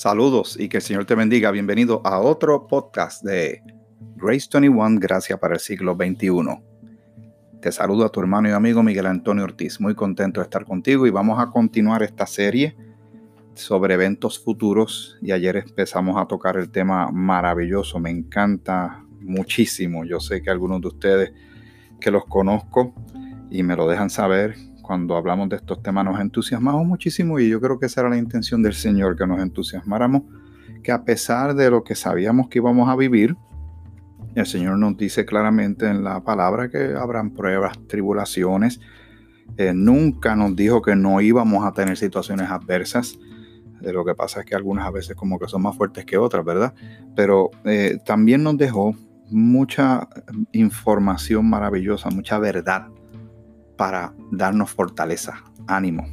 Saludos y que el Señor te bendiga. Bienvenido a otro podcast de Grace 21, Gracia para el siglo XXI. Te saludo a tu hermano y amigo Miguel Antonio Ortiz. Muy contento de estar contigo y vamos a continuar esta serie sobre eventos futuros. Y ayer empezamos a tocar el tema maravilloso. Me encanta muchísimo. Yo sé que algunos de ustedes que los conozco y me lo dejan saber cuando hablamos de estos temas nos entusiasmamos muchísimo y yo creo que esa era la intención del Señor, que nos entusiasmáramos, que a pesar de lo que sabíamos que íbamos a vivir, el Señor nos dice claramente en la palabra que habrán pruebas, tribulaciones. Eh, nunca nos dijo que no íbamos a tener situaciones adversas. Eh, lo que pasa es que algunas a veces como que son más fuertes que otras, ¿verdad? Pero eh, también nos dejó mucha información maravillosa, mucha verdad para darnos fortaleza, ánimo,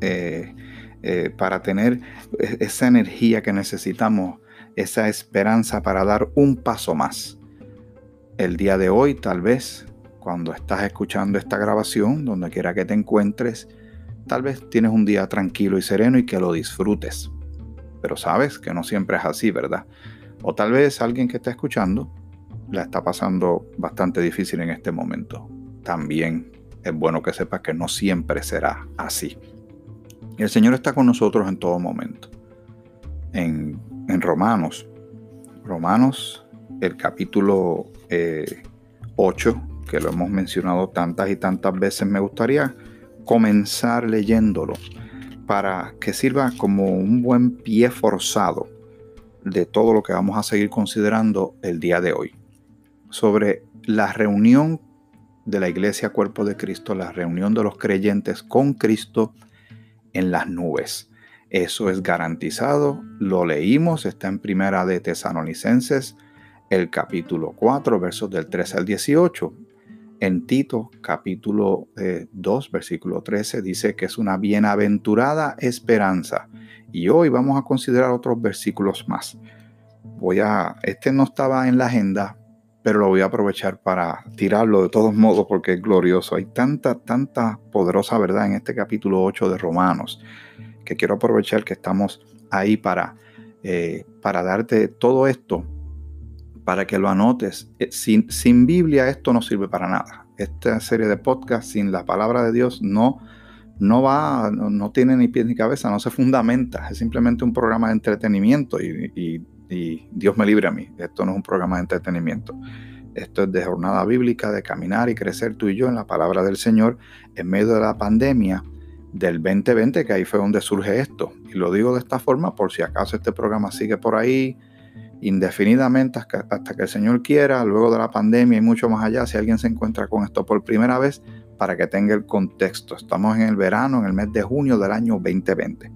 eh, eh, para tener esa energía que necesitamos, esa esperanza para dar un paso más. El día de hoy, tal vez, cuando estás escuchando esta grabación, donde quiera que te encuentres, tal vez tienes un día tranquilo y sereno y que lo disfrutes. Pero sabes que no siempre es así, ¿verdad? O tal vez alguien que está escuchando la está pasando bastante difícil en este momento. También es bueno que sepas que no siempre será así. El Señor está con nosotros en todo momento. En, Romanos, Romanos, el capítulo 8, eh, que lo hemos mencionado tantas y tantas veces, me gustaría comenzar leyéndolo para que sirva como un buen pie forzado de todo lo que vamos a seguir considerando el día de hoy. Sobre la reunión de la iglesia cuerpo de Cristo, la reunión de los creyentes con Cristo en las nubes. Eso es garantizado, lo leímos, está en primera de Tesanolicenses, el capítulo 4, versos del 13 al 18. En Tito, capítulo 2, eh, versículo 13, dice que es una bienaventurada esperanza. Y hoy vamos a considerar otros versículos más. Voy a, este no estaba en la agenda, pero lo voy a aprovechar para tirarlo de todos modos porque es glorioso. Hay tanta, tanta poderosa verdad en este capítulo 8 de Romanos que quiero aprovechar que estamos ahí para, eh, para darte todo esto, para que lo anotes. Eh, sin, sin Biblia esto no sirve para nada. Esta serie de podcast sin la palabra de Dios no, no va, no, tiene ni pie ni cabeza, no se fundamenta. Es simplemente un programa de entretenimiento y y Dios me libre a mí. Esto no es un programa de entretenimiento. Esto es de jornada bíblica, de caminar y crecer tú y yo en la palabra del Señor en medio de la pandemia del 2020, que ahí fue donde surge esto. Y lo digo de esta forma por si acaso este programa sigue por ahí indefinidamente hasta que el Señor quiera, luego de la pandemia y mucho más allá, si alguien se encuentra con esto por primera vez, para que tenga el contexto. Estamos en el verano, en el mes de junio del año 2020.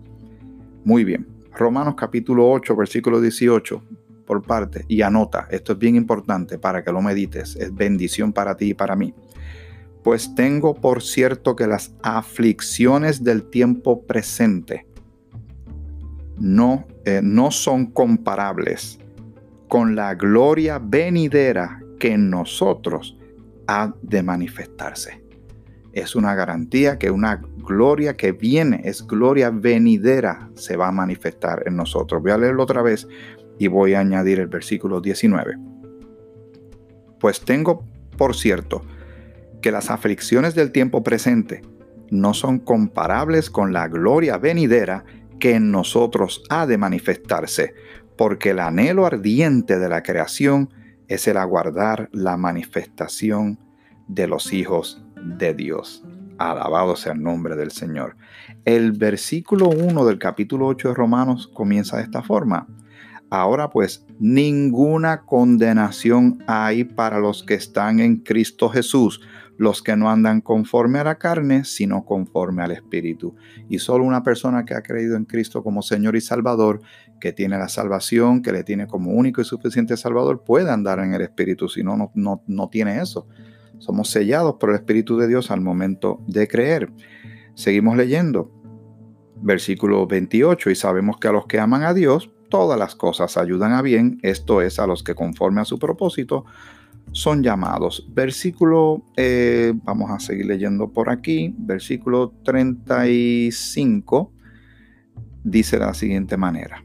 Muy bien. Romanos capítulo 8, versículo 18, por parte, y anota, esto es bien importante para que lo medites, es bendición para ti y para mí. Pues tengo por cierto que las aflicciones del tiempo presente no, eh, no son comparables con la gloria venidera que en nosotros ha de manifestarse es una garantía que una gloria que viene, es gloria venidera, se va a manifestar en nosotros. Voy a leerlo otra vez y voy a añadir el versículo 19. Pues tengo, por cierto, que las aflicciones del tiempo presente no son comparables con la gloria venidera que en nosotros ha de manifestarse, porque el anhelo ardiente de la creación es el aguardar la manifestación de los hijos de Dios. Alabado sea el nombre del Señor. El versículo 1 del capítulo 8 de Romanos comienza de esta forma. Ahora pues, ninguna condenación hay para los que están en Cristo Jesús, los que no andan conforme a la carne, sino conforme al Espíritu. Y solo una persona que ha creído en Cristo como Señor y Salvador, que tiene la salvación, que le tiene como único y suficiente Salvador, puede andar en el Espíritu, si no, no, no tiene eso. Somos sellados por el Espíritu de Dios al momento de creer. Seguimos leyendo. Versículo 28. Y sabemos que a los que aman a Dios, todas las cosas ayudan a bien, esto es, a los que conforme a su propósito son llamados. Versículo, eh, vamos a seguir leyendo por aquí, versículo 35 dice de la siguiente manera.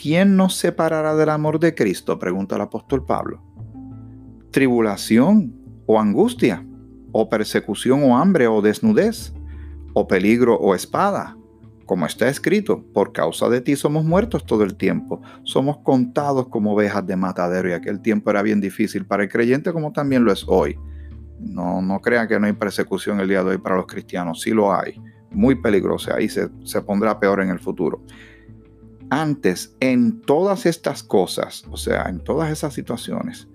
¿quién nos separará del amor de Cristo? Pregunta el apóstol Pablo. ¿Tribulación o angustia? ¿O persecución o hambre o desnudez? ¿O peligro o espada? Como está escrito, por causa de ti somos muertos todo el tiempo, somos contados como ovejas de matadero y aquel tiempo era bien difícil para el creyente como también lo es hoy. No, no crean que no hay persecución el día de hoy para los cristianos, sí lo hay, muy peligrosa, ahí se, se pondrá peor en el futuro. Antes, en todas estas cosas, o sea, en todas esas situaciones,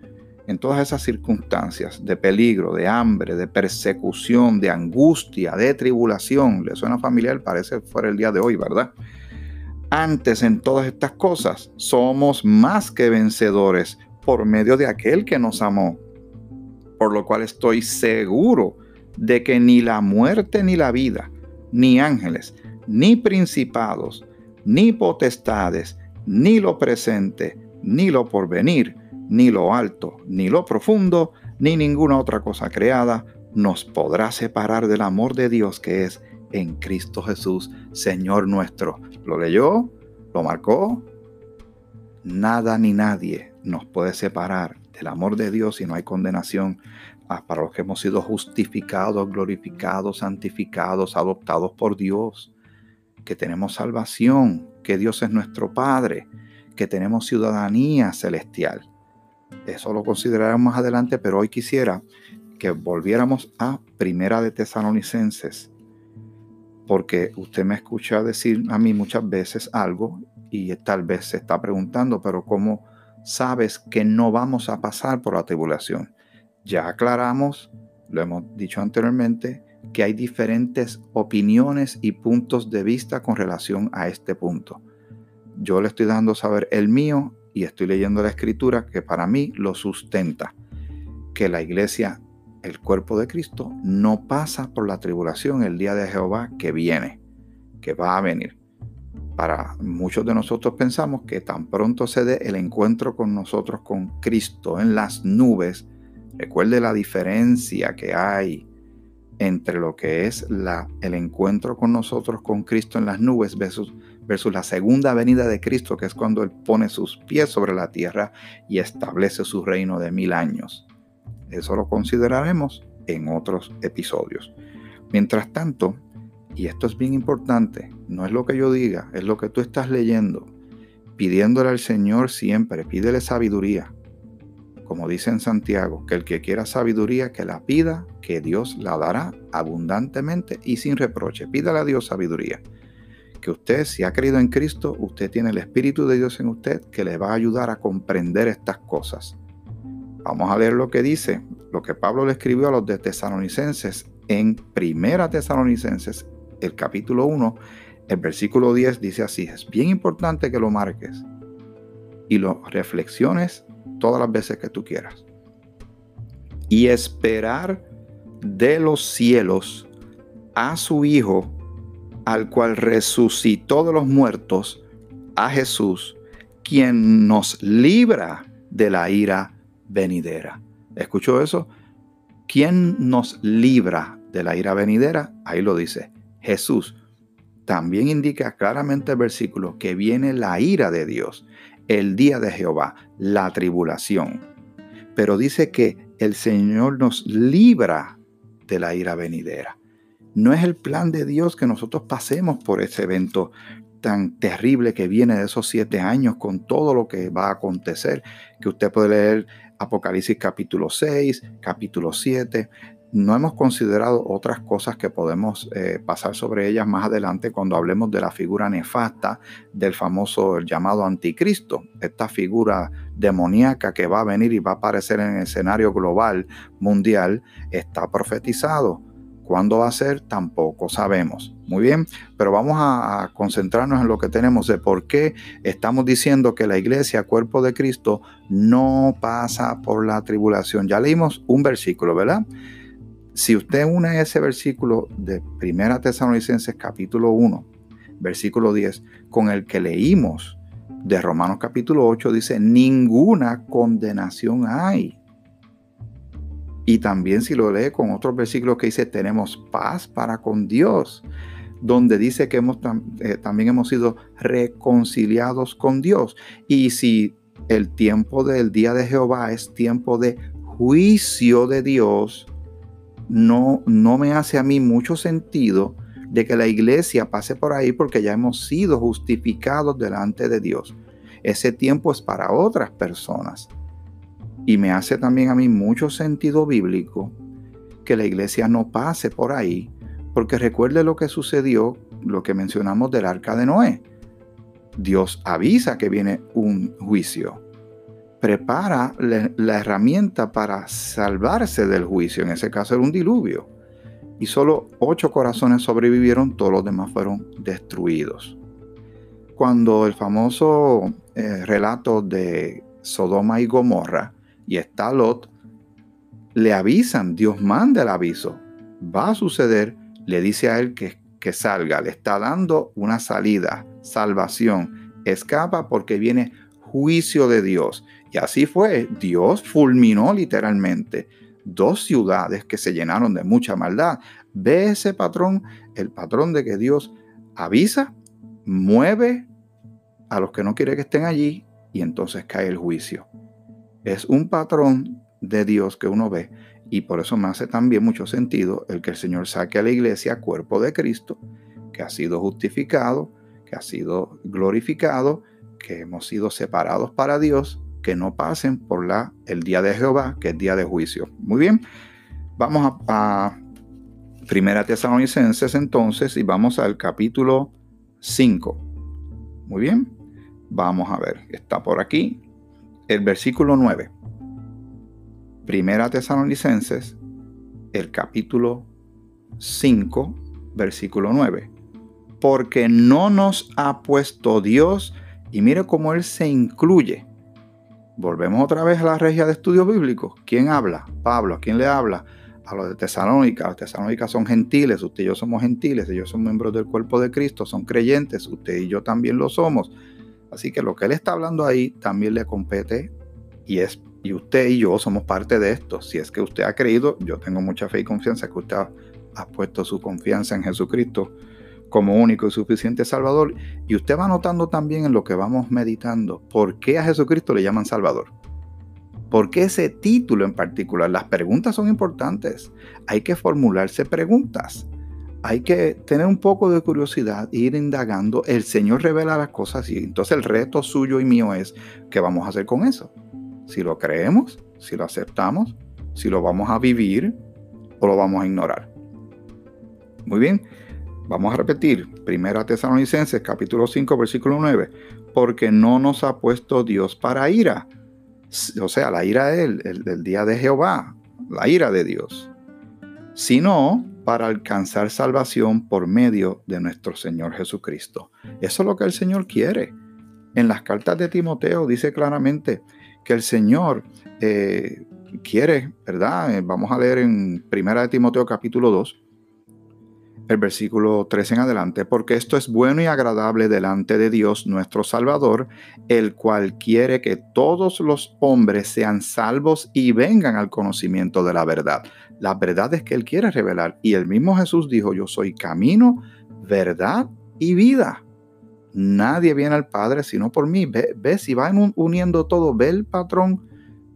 en todas esas circunstancias de peligro, de hambre, de persecución, de angustia, de tribulación, le suena familiar, parece fuera el día de hoy, ¿verdad? Antes en todas estas cosas somos más que vencedores por medio de aquel que nos amó, por lo cual estoy seguro de que ni la muerte ni la vida, ni ángeles, ni principados, ni potestades, ni lo presente, ni lo porvenir, ni lo alto, ni lo profundo, ni ninguna otra cosa creada nos podrá separar del amor de Dios que es en Cristo Jesús, Señor nuestro. ¿Lo leyó? ¿Lo marcó? Nada ni nadie nos puede separar del amor de Dios y no hay condenación ah, para los que hemos sido justificados, glorificados, santificados, adoptados por Dios, que tenemos salvación, que Dios es nuestro Padre, que tenemos ciudadanía celestial. Eso lo consideraremos más adelante, pero hoy quisiera que volviéramos a Primera de Tesalonicenses, porque usted me escucha decir a mí muchas veces algo y tal vez se está preguntando, pero ¿cómo sabes que no vamos a pasar por la tribulación? Ya aclaramos, lo hemos dicho anteriormente, que hay diferentes opiniones y puntos de vista con relación a este punto. Yo le estoy dando saber el mío y estoy leyendo la escritura que para mí lo sustenta, que la iglesia, el cuerpo de Cristo, no pasa por la tribulación el día de Jehová que viene, que va a venir. Para muchos de nosotros pensamos que tan pronto se dé el encuentro con nosotros con Cristo en las nubes, recuerde la diferencia que hay entre lo que es la, el encuentro con nosotros con Cristo en las nubes versus, versus la segunda venida de Cristo, que es cuando Él pone sus pies sobre la tierra y establece su reino de mil años. Eso lo consideraremos en otros episodios. Mientras tanto, y esto es bien importante, no es lo que yo diga, es lo que tú estás leyendo, pidiéndole al Señor siempre, pídele sabiduría, como dice en Santiago, que el que quiera sabiduría, que la pida, que Dios la dará abundantemente y sin reproche. Pídale a Dios sabiduría. Que usted, si ha creído en Cristo, usted tiene el Espíritu de Dios en usted que le va a ayudar a comprender estas cosas. Vamos a leer lo que dice, lo que Pablo le escribió a los de Tesalonicenses en Primera Tesalonicenses, el capítulo 1, el versículo 10 dice así, es bien importante que lo marques y lo reflexiones todas las veces que tú quieras. Y esperar de los cielos a su Hijo, al cual resucitó de los muertos, a Jesús, quien nos libra de la ira venidera. ¿Escuchó eso? ¿Quién nos libra de la ira venidera? Ahí lo dice, Jesús. También indica claramente el versículo que viene la ira de Dios el día de Jehová, la tribulación. Pero dice que el Señor nos libra de la ira venidera. No es el plan de Dios que nosotros pasemos por ese evento tan terrible que viene de esos siete años con todo lo que va a acontecer, que usted puede leer Apocalipsis capítulo 6, capítulo 7, no hemos considerado otras cosas que podemos eh, pasar sobre ellas más adelante cuando hablemos de la figura nefasta del famoso llamado anticristo, esta figura demoníaca que va a venir y va a aparecer en el escenario global mundial, está profetizado. ¿Cuándo va a ser? Tampoco sabemos. Muy bien, pero vamos a, concentrarnos en lo que tenemos de por qué estamos diciendo que la iglesia, cuerpo de Cristo, no pasa por la tribulación. Ya leímos un versículo, ¿verdad? Si usted une ese versículo de Primera Tesalonicenses capítulo 1, versículo 10, con el que leímos de Romanos capítulo 8, dice, ninguna condenación hay. Y también si lo lee con otros versículos que dice, tenemos paz para con Dios. donde dice que hemos, eh, también hemos sido reconciliados con Dios. Y si el tiempo del día de Jehová es tiempo de juicio de Dios, no, no me hace a mí mucho sentido de que la iglesia pase por ahí porque ya hemos sido justificados delante de Dios. Ese tiempo es para otras personas. Y me hace también a mí mucho sentido bíblico que la iglesia no pase por ahí, porque recuerde lo que sucedió, lo que mencionamos del arca de Noé. Dios avisa que viene un juicio. Prepara la, herramienta para salvarse del juicio. En ese caso era un diluvio. Y solo ocho corazones sobrevivieron, todos los demás fueron destruidos. Cuando el famoso eh, relato de Sodoma y Gomorra y está Lot, le avisan, Dios manda el aviso, va a suceder, le dice a él que, que salga, le está dando una salida, salvación, escapa porque viene juicio de Dios. Y así fue, Dios fulminó literalmente dos ciudades que se llenaron de mucha maldad. Ve ese patrón, el patrón de que Dios avisa, mueve a los que no quiere que estén allí y entonces cae el juicio. Es un patrón de Dios que uno ve y por eso me hace también mucho sentido el que el Señor saque a la iglesia cuerpo de Cristo, que ha sido justificado, que ha sido glorificado, que hemos sido separados para Dios, que no pasen por la, el día de Jehová, que es día de juicio. Muy bien, vamos a, a Primera Tesalonicenses entonces y vamos al capítulo 5. Muy bien, vamos a ver, está por aquí el versículo 9. Primera Tesalonicenses, el capítulo 5, versículo 9. Porque no nos ha puesto Dios, y mire cómo Él se incluye. Volvemos otra vez a la regia de estudios bíblicos. ¿Quién habla? Pablo. ¿A quién le habla? A los de Tesalónica. Los Tesalónicas son gentiles, usted y yo somos gentiles, ellos son miembros del cuerpo de Cristo, son creyentes, usted y yo también lo somos. Así que lo que él está hablando ahí también le compete y es y usted y yo somos parte de esto. Si es que usted ha creído, yo tengo mucha fe y confianza que usted ha, puesto su confianza en Jesucristo como único y suficiente Salvador. Y usted va notando también en lo que vamos meditando, ¿por qué a Jesucristo le llaman Salvador? ¿Por qué ese título en particular? Las preguntas son importantes. Hay que formularse preguntas. Hay que tener un poco de curiosidad, ir indagando. El Señor revela las cosas y entonces el reto suyo y mío es, ¿qué vamos a hacer con eso? si lo creemos, si lo aceptamos, si lo vamos a vivir o lo vamos a ignorar. Muy bien, vamos a repetir. Primera Tesalonicenses capítulo 5 versículo 9. Porque no nos ha puesto Dios para ira. O sea, la ira del, del día de Jehová, la ira de Dios. Sino para alcanzar salvación por medio de nuestro Señor Jesucristo. Eso es lo que el Señor quiere. En las cartas de Timoteo dice claramente, que el Señor eh, quiere, ¿verdad? Eh, vamos a leer en 1 Timoteo capítulo 2, el versículo 3 en adelante, porque esto es bueno y agradable delante de Dios nuestro Salvador, el cual quiere que todos los hombres sean salvos y vengan al conocimiento de la verdad. La verdad es que Él quiere revelar. Y el mismo Jesús dijo, yo soy camino, verdad y vida. Nadie viene al Padre sino por mí. Ve, si van uniendo todo, ve el patrón,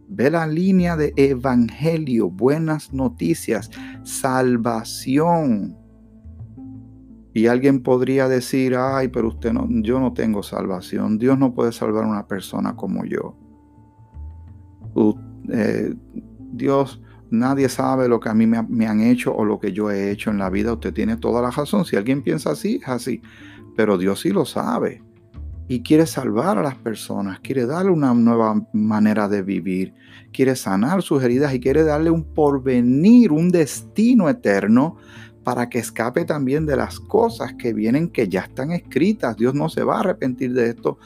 ve la línea de evangelio, buenas noticias, salvación. Y alguien podría decir, ay, pero usted no, yo no tengo salvación. Dios no puede salvar a una persona como yo. Eh, Dios, nadie sabe lo que a mí me, han hecho o lo que yo he hecho en la vida. Usted tiene toda la razón. Si alguien piensa así, es así. Pero Dios sí lo sabe y quiere salvar a las personas, quiere darle una nueva manera de vivir, quiere sanar sus heridas y quiere darle un porvenir, un destino eterno para que escape también de las cosas que vienen que ya están escritas. Dios no se va a arrepentir de esto.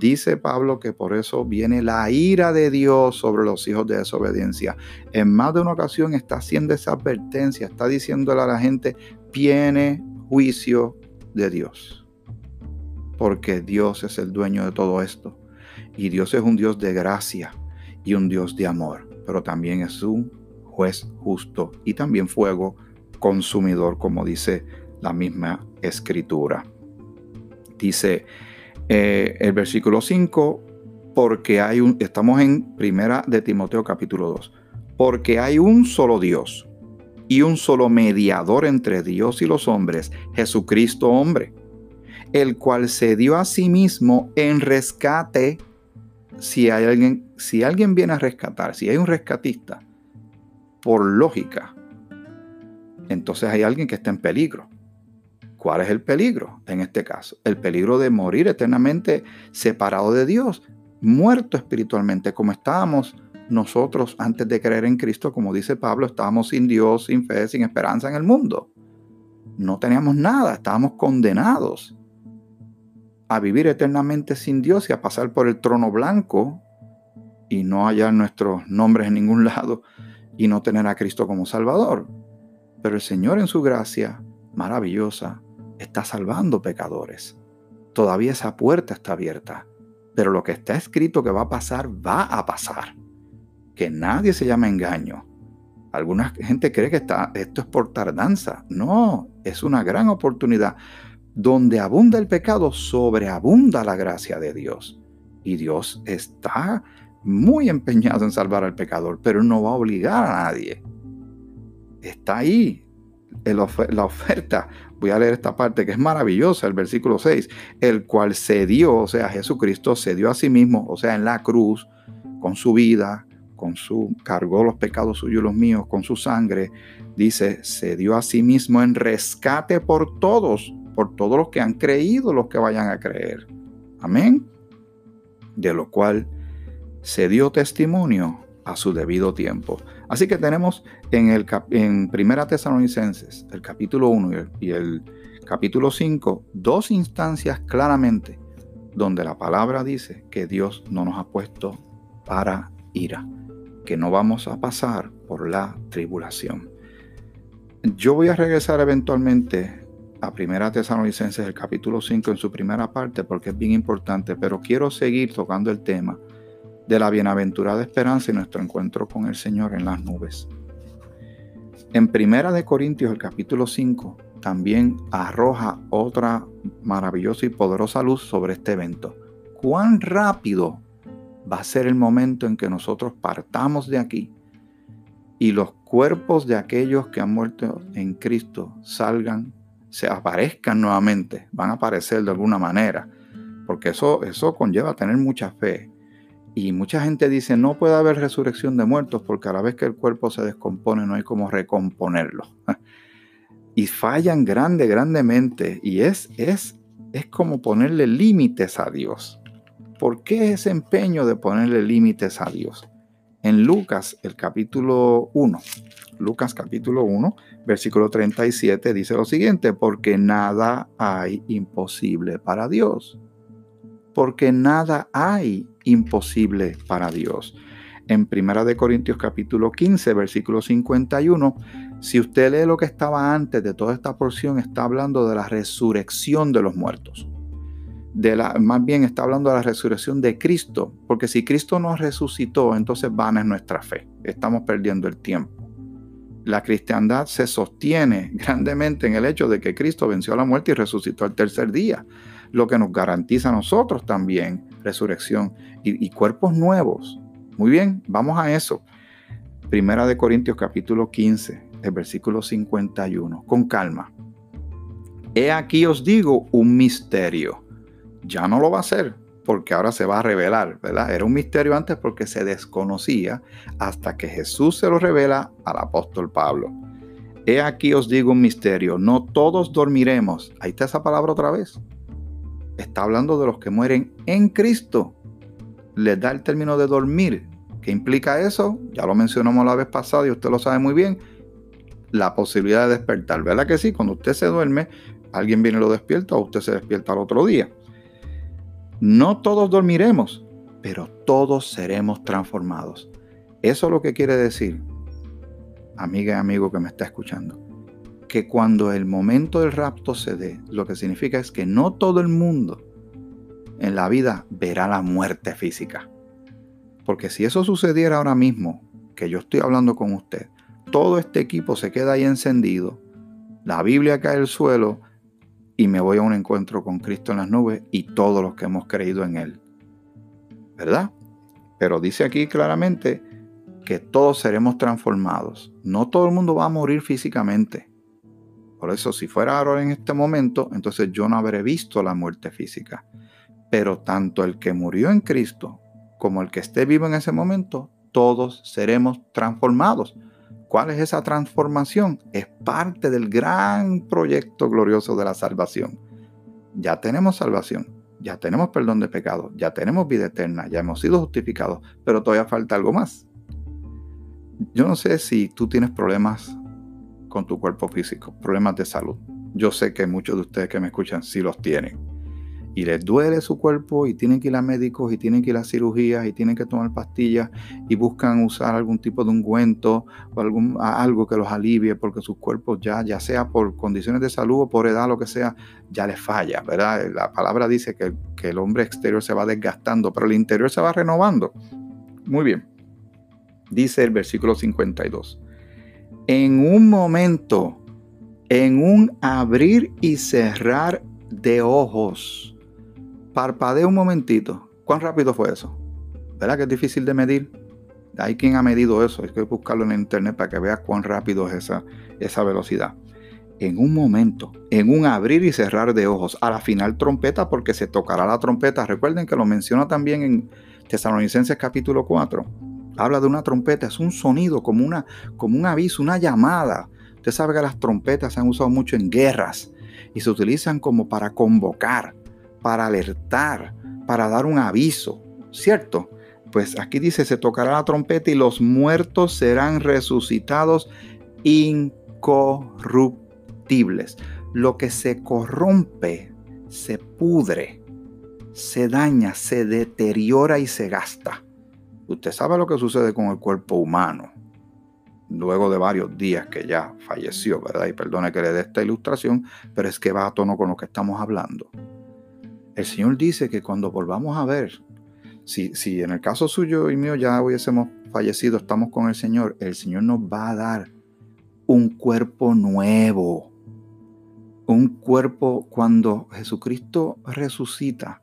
Dice Pablo que por eso viene la ira de Dios sobre los hijos de desobediencia. En más de una ocasión está haciendo esa advertencia, está diciéndole a la gente, viene juicio de Dios porque Dios es el dueño de todo esto. Y Dios es un Dios de gracia y un Dios de amor, pero también es un juez justo y también fuego consumidor, como dice la misma escritura. Dice eh, el versículo 5, porque hay un, estamos en primera de Timoteo capítulo 2, porque hay un solo Dios y un solo mediador entre Dios y los hombres, Jesucristo hombre, el cual se dio a sí mismo en rescate. Si hay alguien, si alguien viene a rescatar, si hay un rescatista, por lógica, entonces hay alguien que está en peligro. ¿Cuál es el peligro en este caso? El peligro de morir eternamente separado de Dios, muerto espiritualmente, como estábamos nosotros antes de creer en Cristo, como dice Pablo, estábamos sin Dios, sin fe, sin esperanza en el mundo. No teníamos nada, estábamos condenados a vivir eternamente sin Dios y a pasar por el trono blanco y no hallar nuestros nombres en ningún lado y no tener a Cristo como Salvador. Pero el Señor en su gracia maravillosa está salvando pecadores. Todavía esa puerta está abierta. Pero lo que está escrito que va a pasar, va a pasar. Que nadie se llame engaño. Alguna gente cree que está, esto es por tardanza. No, es una gran oportunidad. Donde abunda el pecado, sobreabunda la gracia de Dios. Y Dios está muy empeñado en salvar al pecador, pero no va a obligar a nadie. Está ahí la oferta. Voy a leer esta parte que es maravillosa, el versículo 6, el cual se dio, o sea, Jesucristo se dio a sí mismo, o sea, en la cruz, con su vida, con su, cargó los pecados suyos y los míos, con su sangre, dice, se dio a sí mismo en rescate por todos, por todos los que han creído, los que vayan a creer. Amén. De lo cual se dio testimonio a su debido tiempo. Así que tenemos en, el, en Primera Tesalonicenses, el capítulo 1 y el, capítulo 5, dos instancias claramente donde la palabra dice que Dios no nos ha puesto para ira, que no vamos a pasar por la tribulación. Yo voy a regresar eventualmente a Primera Tesalonicenses, el capítulo 5, en su primera parte, porque es bien importante, pero quiero seguir tocando el tema de la bienaventurada esperanza y nuestro encuentro con el Señor en las nubes. En Primera de Corintios, el capítulo 5, también arroja otra maravillosa y poderosa luz sobre este evento. ¿Cuán rápido va a ser el momento en que nosotros partamos de aquí y los cuerpos de aquellos que han muerto en Cristo salgan, se aparezcan nuevamente, van a aparecer de alguna manera, porque eso, eso conlleva tener mucha fe, y mucha gente dice, no puede haber resurrección de muertos porque a la vez que el cuerpo se descompone no hay como recomponerlo. y fallan grande, grandemente. Y es, es, es como ponerle límites a Dios. ¿Por qué ese empeño de ponerle límites a Dios? En Lucas, el capítulo 1, Lucas capítulo 1, versículo 37 dice lo siguiente, porque nada hay imposible para Dios. Porque nada hay imposible para Dios. En Primera de Corintios capítulo 15, versículo 51, si usted lee lo que estaba antes de toda esta porción, está hablando de la resurrección de los muertos. De la, más bien está hablando de la resurrección de Cristo, porque si Cristo nos resucitó, entonces vana es nuestra fe. Estamos perdiendo el tiempo. La cristiandad se sostiene grandemente en el hecho de que Cristo venció a la muerte y resucitó al tercer día, lo que nos garantiza a nosotros también resurrección y, cuerpos nuevos. Muy bien, vamos a eso. Primera de Corintios capítulo 15, el versículo 51, con calma. He aquí os digo un misterio. Ya no lo va a ser porque ahora se va a revelar, ¿verdad? Era un misterio antes porque se desconocía hasta que Jesús se lo revela al apóstol Pablo. He aquí os digo un misterio, no todos dormiremos. Ahí está esa palabra otra vez está hablando de los que mueren en Cristo. Les da el término de dormir. ¿Qué implica eso? Ya lo mencionamos la vez pasada y usted lo sabe muy bien. La posibilidad de despertar. ¿Verdad que sí? Cuando usted se duerme, alguien viene y lo despierta o usted se despierta al otro día. No todos dormiremos, pero todos seremos transformados. Eso es lo que quiere decir, amiga y amigo que me está escuchando que cuando el momento del rapto se dé, lo que significa es que no todo el mundo en la vida verá la muerte física. Porque si eso sucediera ahora mismo, que yo estoy hablando con usted, todo este equipo se queda ahí encendido, la Biblia cae al suelo y me voy a un encuentro con Cristo en las nubes y todos los que hemos creído en Él. ¿Verdad? Pero dice aquí claramente que todos seremos transformados. No todo el mundo va a morir físicamente. Por eso, si fuera ahora en este momento, entonces yo no habré visto la muerte física. Pero tanto el que murió en Cristo como el que esté vivo en ese momento, todos seremos transformados. ¿Cuál es esa transformación? Es parte del gran proyecto glorioso de la salvación. Ya tenemos salvación, ya tenemos perdón de pecados, ya tenemos vida eterna, ya hemos sido justificados, pero todavía falta algo más. Yo no sé si tú tienes problemas con tu cuerpo físico, problemas de salud. Yo sé que muchos de ustedes que me escuchan sí los tienen y les duele su cuerpo y tienen que ir a médicos y tienen que ir a cirugías y tienen que tomar pastillas y buscan usar algún tipo de ungüento o algún, algo que los alivie porque sus cuerpos ya, ya sea por condiciones de salud o por edad, lo que sea, ya les falla, ¿verdad? La palabra dice que, que el hombre exterior se va desgastando, pero el interior se va renovando. Muy bien. Dice el versículo 52. En un momento, en un abrir y cerrar de ojos, Parpadea un momentito. ¿Cuán rápido fue eso? ¿Verdad que es difícil de medir? Hay quien ha medido eso. Hay que buscarlo en internet para que veas cuán rápido es esa, esa velocidad. En un momento, en un abrir y cerrar de ojos, a la final trompeta, porque se tocará la trompeta. Recuerden que lo menciona también en Tesalonicenses capítulo 4. Habla de una trompeta, es un sonido como, una, como un aviso, una llamada. Usted sabe que las trompetas se han usado mucho en guerras y se utilizan como para convocar para alertar, para dar un aviso, ¿cierto? Pues aquí dice, se tocará la trompeta y los muertos serán resucitados incorruptibles. Lo que se corrompe, se pudre, se daña, se deteriora y se gasta. Usted sabe lo que sucede con el cuerpo humano luego de varios días que ya falleció, ¿verdad? Y perdone que le dé esta ilustración, pero es que va a tono con lo que estamos hablando. El Señor dice que cuando volvamos a ver, si, si en el caso suyo y mío ya hubiésemos fallecido, estamos con el Señor, el Señor nos va a dar un cuerpo nuevo. Un cuerpo cuando Jesucristo resucita,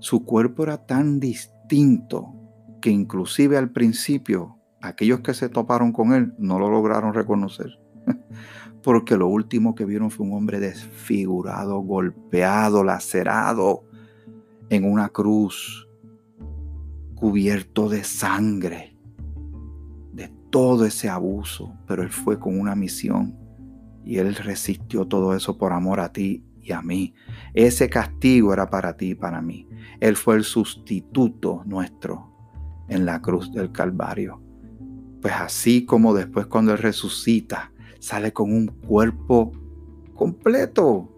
su cuerpo era tan distinto inclusive al principio aquellos que se toparon con él no lo lograron reconocer. porque lo último que vieron fue un hombre desfigurado, golpeado, lacerado en una cruz, cubierto de sangre, de todo ese abuso, pero él fue con una misión y él resistió todo eso por amor a ti y a mí. Ese castigo era para ti y para mí. Él fue el sustituto nuestro en la cruz del Calvario. Pues así como después cuando Él resucita, sale con un cuerpo completo,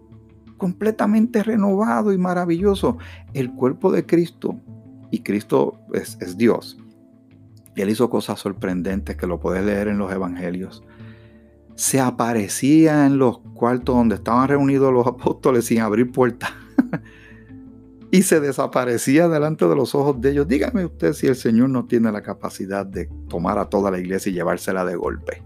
completamente renovado y maravilloso. El cuerpo de Cristo, y Cristo es, Dios. Y Él hizo cosas sorprendentes que lo puedes leer en los evangelios. Se aparecía en los cuartos donde estaban reunidos los apóstoles sin abrir puertas. y se desaparecía delante de los ojos de ellos. Dígame usted si el Señor no tiene la capacidad de tomar a toda la iglesia y llevársela de golpe.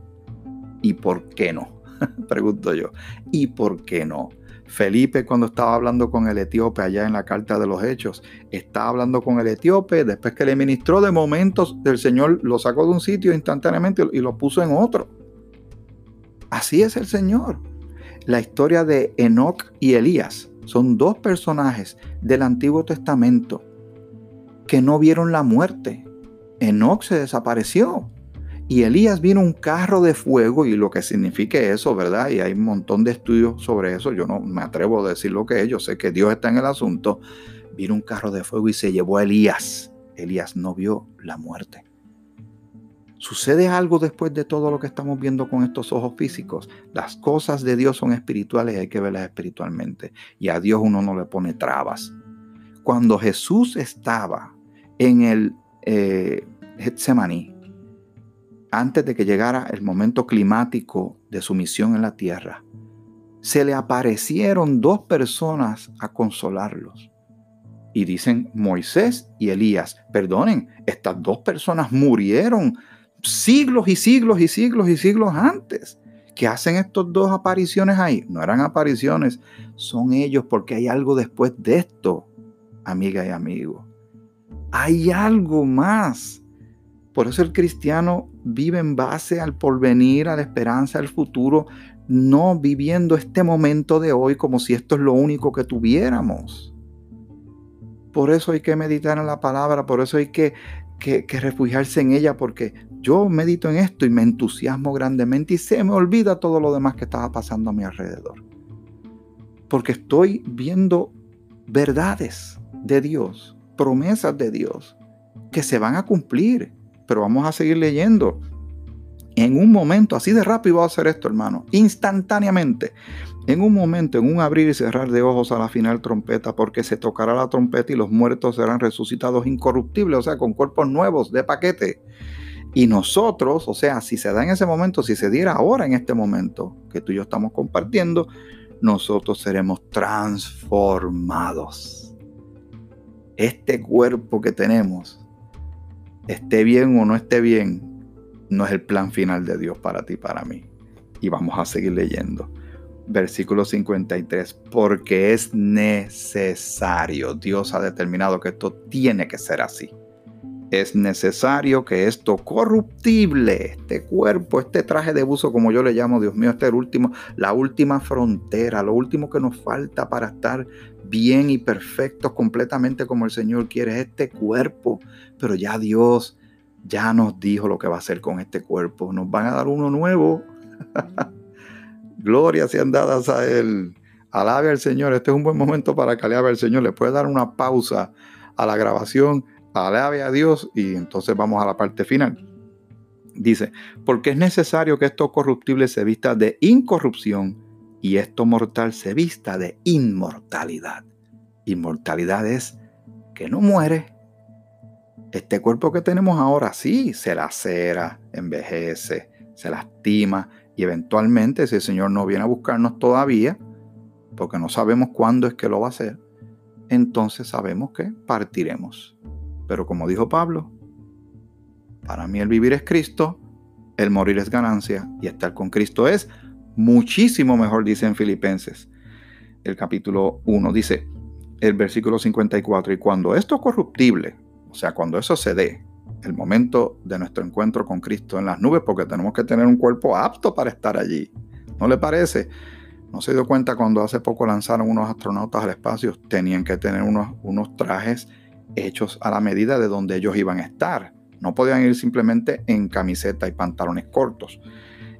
¿Y por qué no? Pregunto yo. ¿Y por qué no? Felipe cuando estaba hablando con el etíope allá en la carta de los hechos, estaba hablando con el etíope, después que le ministró de momentos, el Señor lo sacó de un sitio instantáneamente y lo puso en otro. Así es el Señor. La historia de Enoch y Elías son dos personajes del Antiguo Testamento que no vieron la muerte. Enoch se desapareció y Elías vino un carro de fuego y lo que signifique eso, ¿verdad? Y hay un montón de estudios sobre eso. Yo no me atrevo a decir lo que es. Yo sé que Dios está en el asunto. Vino un carro de fuego y se llevó a Elías. Elías no vio la muerte. ¿Sucede algo después de todo lo que estamos viendo con estos ojos físicos? Las cosas de Dios son espirituales y hay que verlas espiritualmente. Y a Dios uno no le pone trabas. Cuando Jesús estaba en el eh, Getsemaní, antes de que llegara el momento climático de su misión en la tierra, se le aparecieron dos personas a consolarlos. Y dicen Moisés y Elías, perdonen, estas dos personas murieron siglos y siglos y siglos y siglos antes. ¿Qué hacen estos dos apariciones ahí? No eran apariciones, son ellos porque hay algo después de esto, amiga y amigo. Hay algo más. Por eso el cristiano vive en base al porvenir, a la esperanza, al futuro, no viviendo este momento de hoy como si esto es lo único que tuviéramos. Por eso hay que meditar en la palabra, por eso hay que, que, refugiarse en ella, porque yo medito en esto y me entusiasmo grandemente y se me olvida todo lo demás que estaba pasando a mi alrededor. Porque estoy viendo verdades de Dios, promesas de Dios, que se van a cumplir. Pero vamos a seguir leyendo en un momento, así de rápido va a hacer esto, hermano, instantáneamente, en un momento, en un abrir y cerrar de ojos a la final trompeta, porque se tocará la trompeta y los muertos serán resucitados incorruptibles, o sea, con cuerpos nuevos de paquete. Y nosotros, o sea, si se da en ese momento, si se diera ahora en este momento que tú y yo estamos compartiendo, nosotros seremos transformados. Este cuerpo que tenemos, esté bien o no esté bien, no es el plan final de Dios para ti, para mí. Y vamos a seguir leyendo. Versículo 53, porque es necesario. Dios ha determinado que esto tiene que ser así. Es necesario que esto corruptible, este cuerpo, este traje de buzo, como yo le llamo, Dios mío, este es el último, la última frontera, lo último que nos falta para estar bien y perfectos completamente como el Señor quiere, este cuerpo. Pero ya Dios ya nos dijo lo que va a hacer con este cuerpo. Nos van a dar uno nuevo. Gloria sean dadas a Él. Alabe al Señor. Este es un buen momento para que alabe al Señor. Le puede dar una pausa a la grabación. Alabe a Dios y entonces vamos a la parte final. Dice, porque es necesario que esto corruptible se vista de incorrupción y esto mortal se vista de inmortalidad. Inmortalidad es que no muere, este cuerpo que tenemos ahora sí se lacera, envejece, se lastima y eventualmente si el Señor no viene a buscarnos todavía, porque no sabemos cuándo es que lo va a hacer, entonces sabemos que partiremos. Pero como dijo Pablo, para mí el vivir es Cristo, el morir es ganancia y estar con Cristo es muchísimo mejor, dice en Filipenses. El capítulo 1 dice, el versículo 54, y cuando esto corruptible, o sea, cuando eso se dé, el momento de nuestro encuentro con Cristo en las nubes, porque tenemos que tener un cuerpo apto para estar allí. ¿No le parece? No se dio cuenta cuando hace poco lanzaron unos astronautas al espacio, tenían que tener unos, unos trajes hechos a la medida de donde ellos iban a estar. No podían ir simplemente en camiseta y pantalones cortos.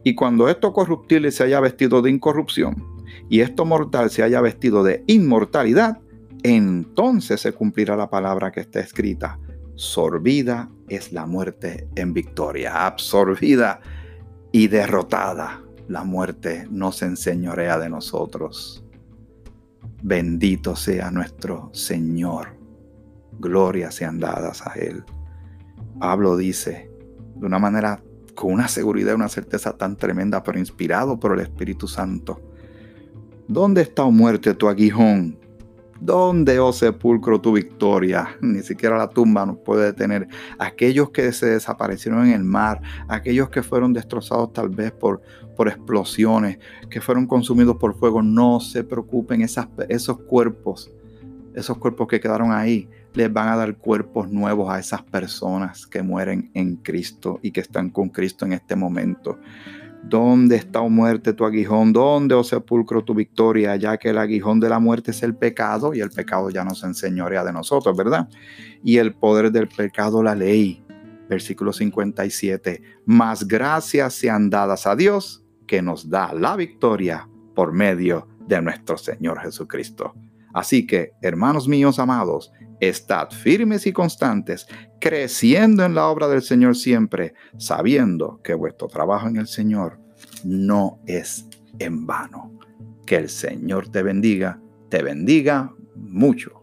Y cuando esto corruptible se haya vestido de incorrupción y esto mortal se haya vestido de inmortalidad, entonces se cumplirá la palabra que está escrita. Sorbida es la muerte en victoria, absorbida y derrotada. La muerte no se enseñorea de nosotros. Bendito sea nuestro Señor. Gloria sean dadas a Él. Pablo dice de una manera, con una seguridad una certeza tan tremenda, pero inspirado por el Espíritu Santo. ¿Dónde está, o oh muerte, tu aguijón? ¿Dónde, oh sepulcro, tu victoria? Ni siquiera la tumba nos puede detener. Aquellos que se desaparecieron en el mar, aquellos que fueron destrozados tal vez por, por explosiones, que fueron consumidos por fuego, no se preocupen, esos cuerpos, esos cuerpos que quedaron ahí, les van a dar cuerpos nuevos a esas personas que mueren en Cristo y que están con Cristo en este momento. ¿Dónde está, oh muerte, tu aguijón? ¿Dónde, oh sepulcro, tu victoria? Ya que el aguijón de la muerte es el pecado y el pecado ya nos enseñorea de nosotros, ¿verdad? Y el poder del pecado, la ley. Versículo 57. Más gracias sean dadas a Dios que nos da la victoria por medio de nuestro Señor Jesucristo. Así que, hermanos míos amados, estad firmes y constantes, creciendo en la obra del Señor siempre, sabiendo que vuestro trabajo en el Señor no es en vano. Que el Señor te bendiga, te bendiga mucho.